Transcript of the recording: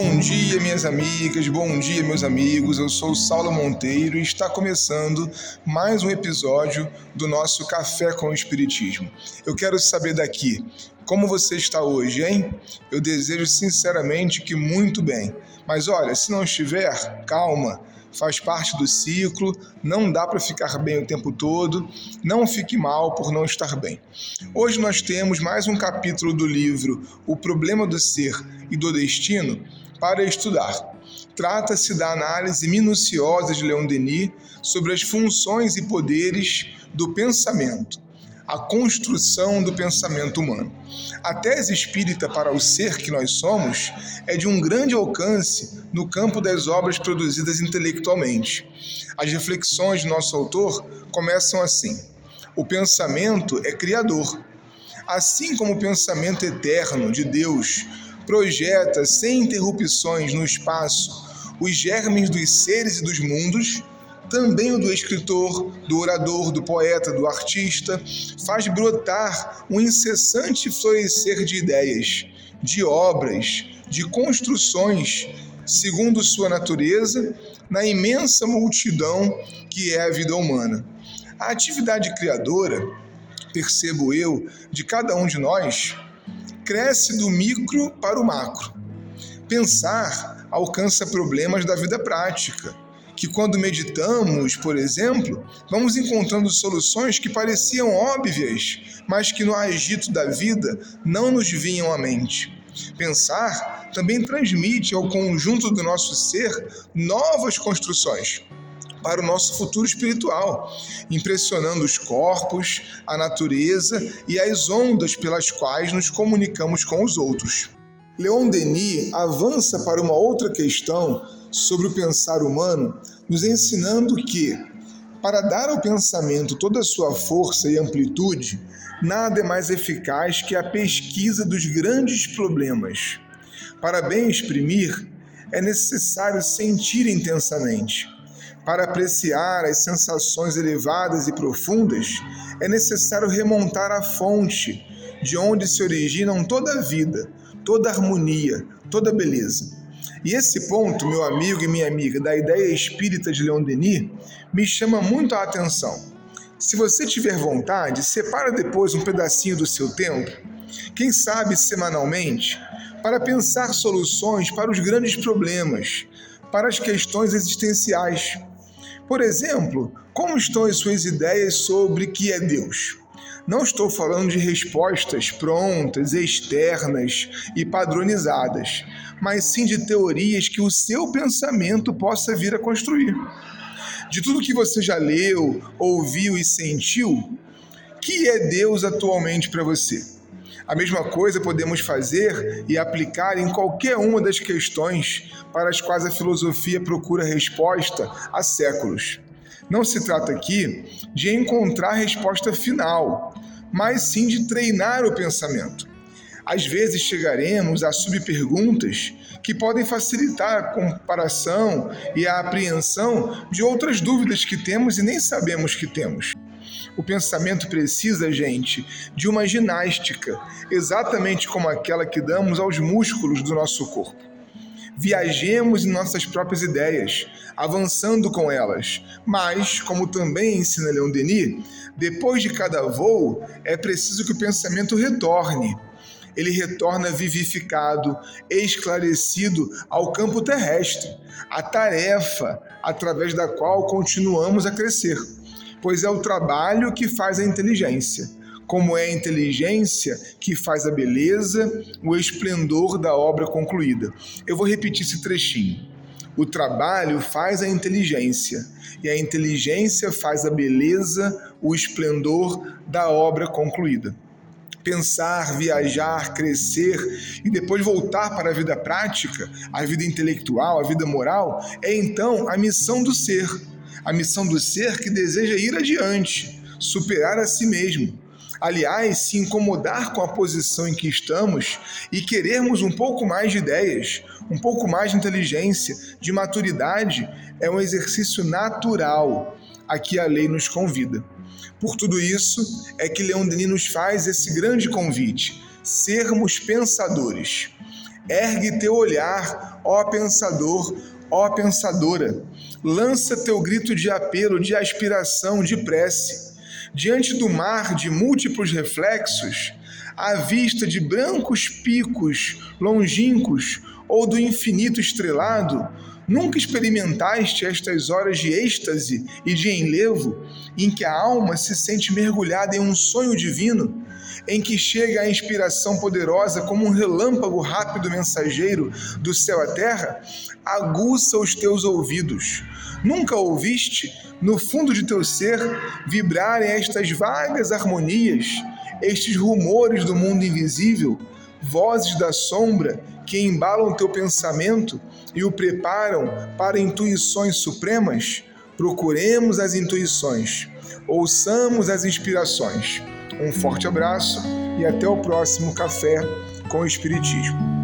Bom dia, minhas amigas, bom dia, meus amigos. Eu sou Saulo Monteiro e está começando mais um episódio do nosso Café com o Espiritismo. Eu quero saber daqui como você está hoje, hein? Eu desejo sinceramente que muito bem. Mas olha, se não estiver, calma faz parte do ciclo, não dá para ficar bem o tempo todo, não fique mal por não estar bem. Hoje nós temos mais um capítulo do livro O Problema do Ser e do Destino para estudar. Trata-se da análise minuciosa de Leon Denis sobre as funções e poderes do pensamento a construção do pensamento humano. A tese espírita para o ser que nós somos é de um grande alcance no campo das obras produzidas intelectualmente. As reflexões de nosso autor começam assim: o pensamento é criador. Assim como o pensamento eterno de Deus projeta sem interrupções no espaço os germes dos seres e dos mundos, também o do escritor, do orador, do poeta, do artista, faz brotar um incessante florescer de ideias, de obras, de construções, segundo sua natureza, na imensa multidão que é a vida humana. A atividade criadora, percebo eu, de cada um de nós, cresce do micro para o macro. Pensar alcança problemas da vida prática que quando meditamos, por exemplo, vamos encontrando soluções que pareciam óbvias, mas que no agito da vida não nos vinham à mente. Pensar também transmite ao conjunto do nosso ser novas construções para o nosso futuro espiritual, impressionando os corpos, a natureza e as ondas pelas quais nos comunicamos com os outros. Leon Denis avança para uma outra questão sobre o pensar humano, nos ensinando que, para dar ao pensamento toda a sua força e amplitude, nada é mais eficaz que a pesquisa dos grandes problemas. Para bem exprimir, é necessário sentir intensamente. Para apreciar as sensações elevadas e profundas, é necessário remontar à fonte, de onde se originam toda a vida, toda a harmonia, toda a beleza. E esse ponto, meu amigo e minha amiga, da ideia espírita de Leon Denis, me chama muito a atenção. Se você tiver vontade, separa depois um pedacinho do seu tempo, quem sabe semanalmente, para pensar soluções para os grandes problemas, para as questões existenciais. Por exemplo, como estão as suas ideias sobre que é Deus? Não estou falando de respostas prontas, externas e padronizadas, mas sim de teorias que o seu pensamento possa vir a construir. De tudo que você já leu, ouviu e sentiu, que é Deus atualmente para você? A mesma coisa podemos fazer e aplicar em qualquer uma das questões para as quais a filosofia procura resposta há séculos. Não se trata aqui de encontrar a resposta final, mas sim de treinar o pensamento. Às vezes chegaremos a subperguntas que podem facilitar a comparação e a apreensão de outras dúvidas que temos e nem sabemos que temos. O pensamento precisa, gente, de uma ginástica, exatamente como aquela que damos aos músculos do nosso corpo. Viajemos em nossas próprias ideias, avançando com elas. Mas, como também ensina Leon Denis, depois de cada voo é preciso que o pensamento retorne. Ele retorna vivificado, esclarecido ao campo terrestre, a tarefa através da qual continuamos a crescer, pois é o trabalho que faz a inteligência como é a inteligência que faz a beleza, o esplendor da obra concluída. Eu vou repetir esse trechinho. O trabalho faz a inteligência, e a inteligência faz a beleza, o esplendor da obra concluída. Pensar, viajar, crescer e depois voltar para a vida prática, a vida intelectual, a vida moral, é então a missão do ser. A missão do ser que deseja ir adiante, superar a si mesmo, Aliás, se incomodar com a posição em que estamos e querermos um pouco mais de ideias, um pouco mais de inteligência, de maturidade, é um exercício natural a que a lei nos convida. Por tudo isso, é que Leon Denis nos faz esse grande convite: sermos pensadores. Ergue teu olhar, ó pensador, ó pensadora. Lança teu grito de apelo, de aspiração, de prece. Diante do mar de múltiplos reflexos, à vista de brancos picos longínquos ou do infinito estrelado, nunca experimentaste estas horas de êxtase e de enlevo, em que a alma se sente mergulhada em um sonho divino, em que chega a inspiração poderosa como um relâmpago rápido mensageiro do céu à terra? Aguça os teus ouvidos. Nunca ouviste, no fundo de teu ser, vibrarem estas vagas harmonias? estes rumores do mundo invisível, vozes da sombra que embalam teu pensamento e o preparam para intuições supremas, procuremos as intuições, ouçamos as inspirações. Um forte abraço e até o próximo Café com o Espiritismo.